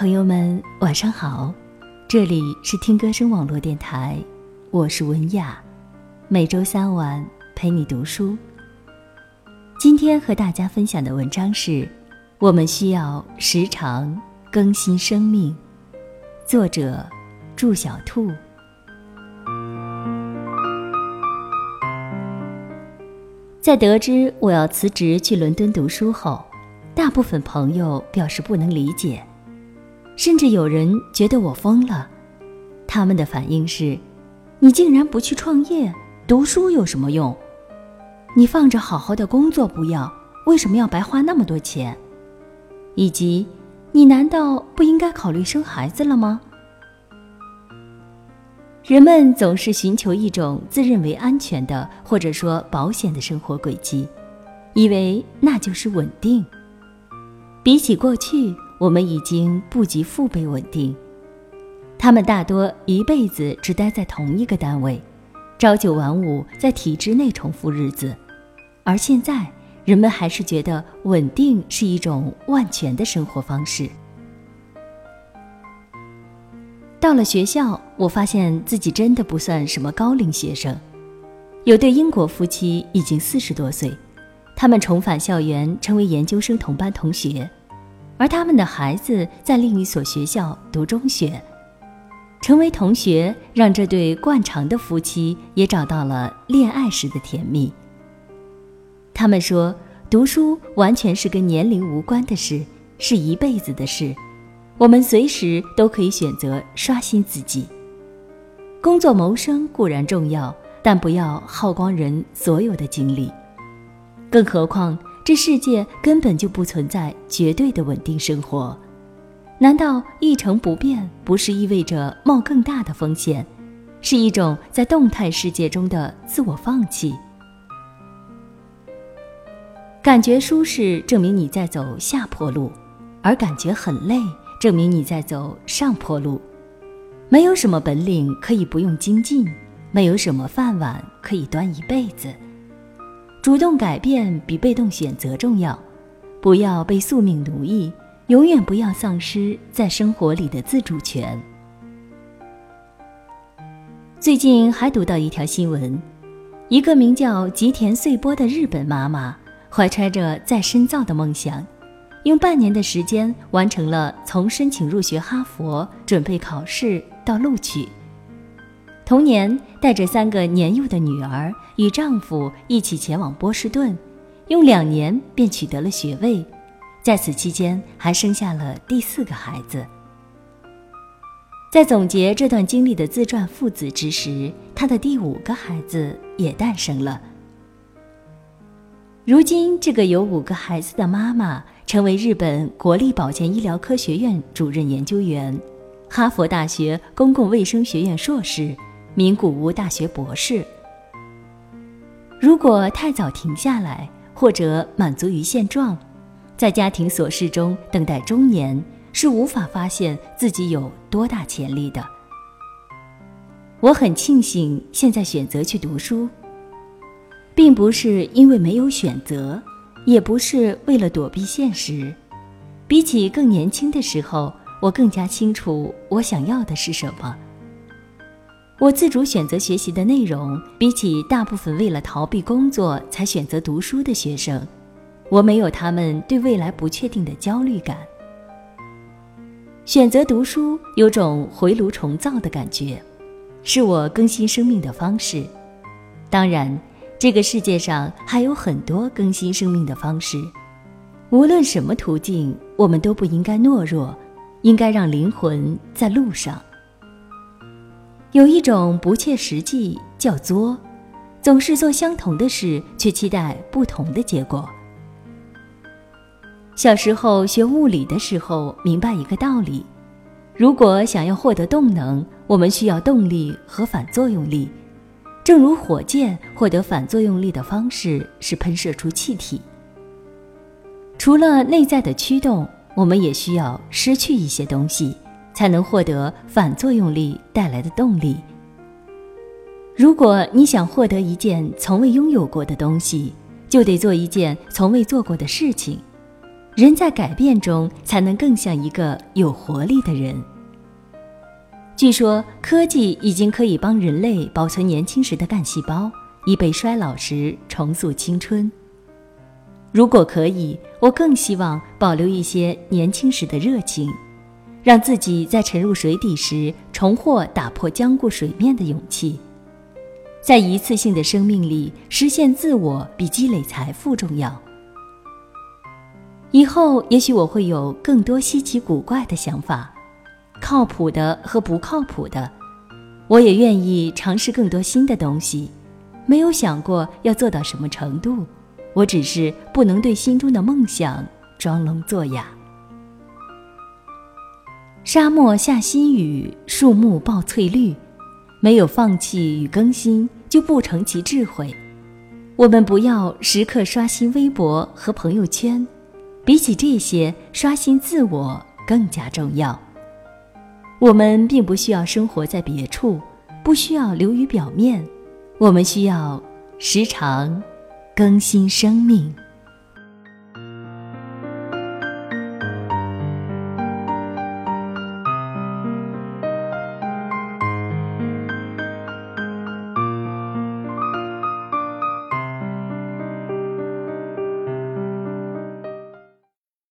朋友们，晚上好，这里是听歌声网络电台，我是文雅，每周三晚陪你读书。今天和大家分享的文章是：我们需要时常更新生命。作者：祝小兔。在得知我要辞职去伦敦读书后，大部分朋友表示不能理解，甚至有人觉得我疯了。他们的反应是：“你竟然不去创业，读书有什么用？你放着好好的工作不要，为什么要白花那么多钱？以及，你难道不应该考虑生孩子了吗？”人们总是寻求一种自认为安全的或者说保险的生活轨迹，以为那就是稳定。比起过去，我们已经不及父辈稳定。他们大多一辈子只待在同一个单位，朝九晚五，在体制内重复日子。而现在，人们还是觉得稳定是一种万全的生活方式。到了学校，我发现自己真的不算什么高龄学生。有对英国夫妻已经四十多岁。他们重返校园，成为研究生同班同学，而他们的孩子在另一所学校读中学。成为同学，让这对惯常的夫妻也找到了恋爱时的甜蜜。他们说，读书完全是跟年龄无关的事，是一辈子的事。我们随时都可以选择刷新自己。工作谋生固然重要，但不要耗光人所有的精力。更何况，这世界根本就不存在绝对的稳定生活。难道一成不变不是意味着冒更大的风险，是一种在动态世界中的自我放弃？感觉舒适证明你在走下坡路，而感觉很累证明你在走上坡路。没有什么本领可以不用精进，没有什么饭碗可以端一辈子。主动改变比被动选择重要，不要被宿命奴役，永远不要丧失在生活里的自主权。最近还读到一条新闻，一个名叫吉田穗波的日本妈妈，怀揣着再深造的梦想，用半年的时间完成了从申请入学哈佛、准备考试到录取。同年，带着三个年幼的女儿与丈夫一起前往波士顿，用两年便取得了学位，在此期间还生下了第四个孩子。在总结这段经历的自传父子之时，他的第五个孩子也诞生了。如今，这个有五个孩子的妈妈成为日本国立保健医疗科学院主任研究员，哈佛大学公共卫生学院硕士。名古屋大学博士。如果太早停下来，或者满足于现状，在家庭琐事中等待中年，是无法发现自己有多大潜力的。我很庆幸现在选择去读书，并不是因为没有选择，也不是为了躲避现实。比起更年轻的时候，我更加清楚我想要的是什么。我自主选择学习的内容，比起大部分为了逃避工作才选择读书的学生，我没有他们对未来不确定的焦虑感。选择读书有种回炉重造的感觉，是我更新生命的方式。当然，这个世界上还有很多更新生命的方式。无论什么途径，我们都不应该懦弱，应该让灵魂在路上。有一种不切实际，叫作，总是做相同的事，却期待不同的结果。小时候学物理的时候，明白一个道理：如果想要获得动能，我们需要动力和反作用力。正如火箭获得反作用力的方式是喷射出气体。除了内在的驱动，我们也需要失去一些东西。才能获得反作用力带来的动力。如果你想获得一件从未拥有过的东西，就得做一件从未做过的事情。人在改变中才能更像一个有活力的人。据说科技已经可以帮人类保存年轻时的干细胞，以备衰老时重塑青春。如果可以，我更希望保留一些年轻时的热情，让自己在沉入水底时重获打破僵固水面的勇气。在一次性的生命里实现自我，比积累财富重要。以后也许我会有更多稀奇古怪的想法，靠谱的和不靠谱的，我也愿意尝试更多新的东西。没有想过要做到什么程度，我只是不能对心中的梦想装聋作哑。沙漠下新雨，树木报翠绿。没有放弃与更新，就不成其智慧。我们不要时刻刷新微博和朋友圈，比起这些，刷新自我更加重要。我们并不需要生活在别处，不需要流于表面，我们需要时常更新生命。